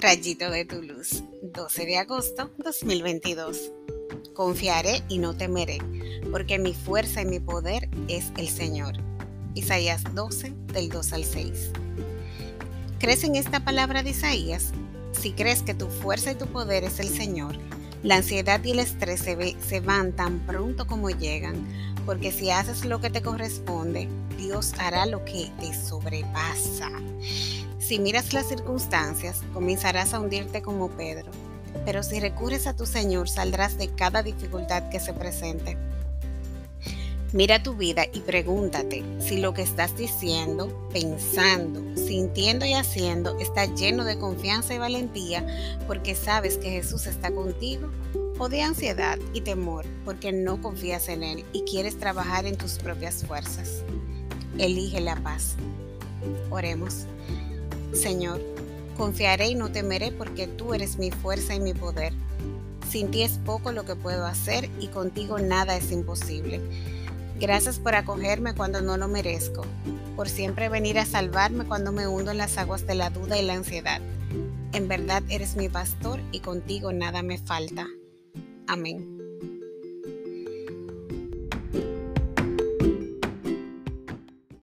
Rayito de tu luz, 12 de agosto 2022. Confiaré y no temeré, porque mi fuerza y mi poder es el Señor. Isaías 12, del 2 al 6. ¿Crees en esta palabra de Isaías? Si crees que tu fuerza y tu poder es el Señor, la ansiedad y el estrés se, se van tan pronto como llegan, porque si haces lo que te corresponde, Dios hará lo que te sobrepasa. Si miras las circunstancias, comenzarás a hundirte como Pedro, pero si recurres a tu Señor, saldrás de cada dificultad que se presente. Mira tu vida y pregúntate si lo que estás diciendo, pensando, sintiendo y haciendo está lleno de confianza y valentía porque sabes que Jesús está contigo o de ansiedad y temor porque no confías en Él y quieres trabajar en tus propias fuerzas. Elige la paz. Oremos. Señor, confiaré y no temeré porque tú eres mi fuerza y mi poder. Sin ti es poco lo que puedo hacer y contigo nada es imposible. Gracias por acogerme cuando no lo merezco, por siempre venir a salvarme cuando me hundo en las aguas de la duda y la ansiedad. En verdad eres mi pastor y contigo nada me falta. Amén.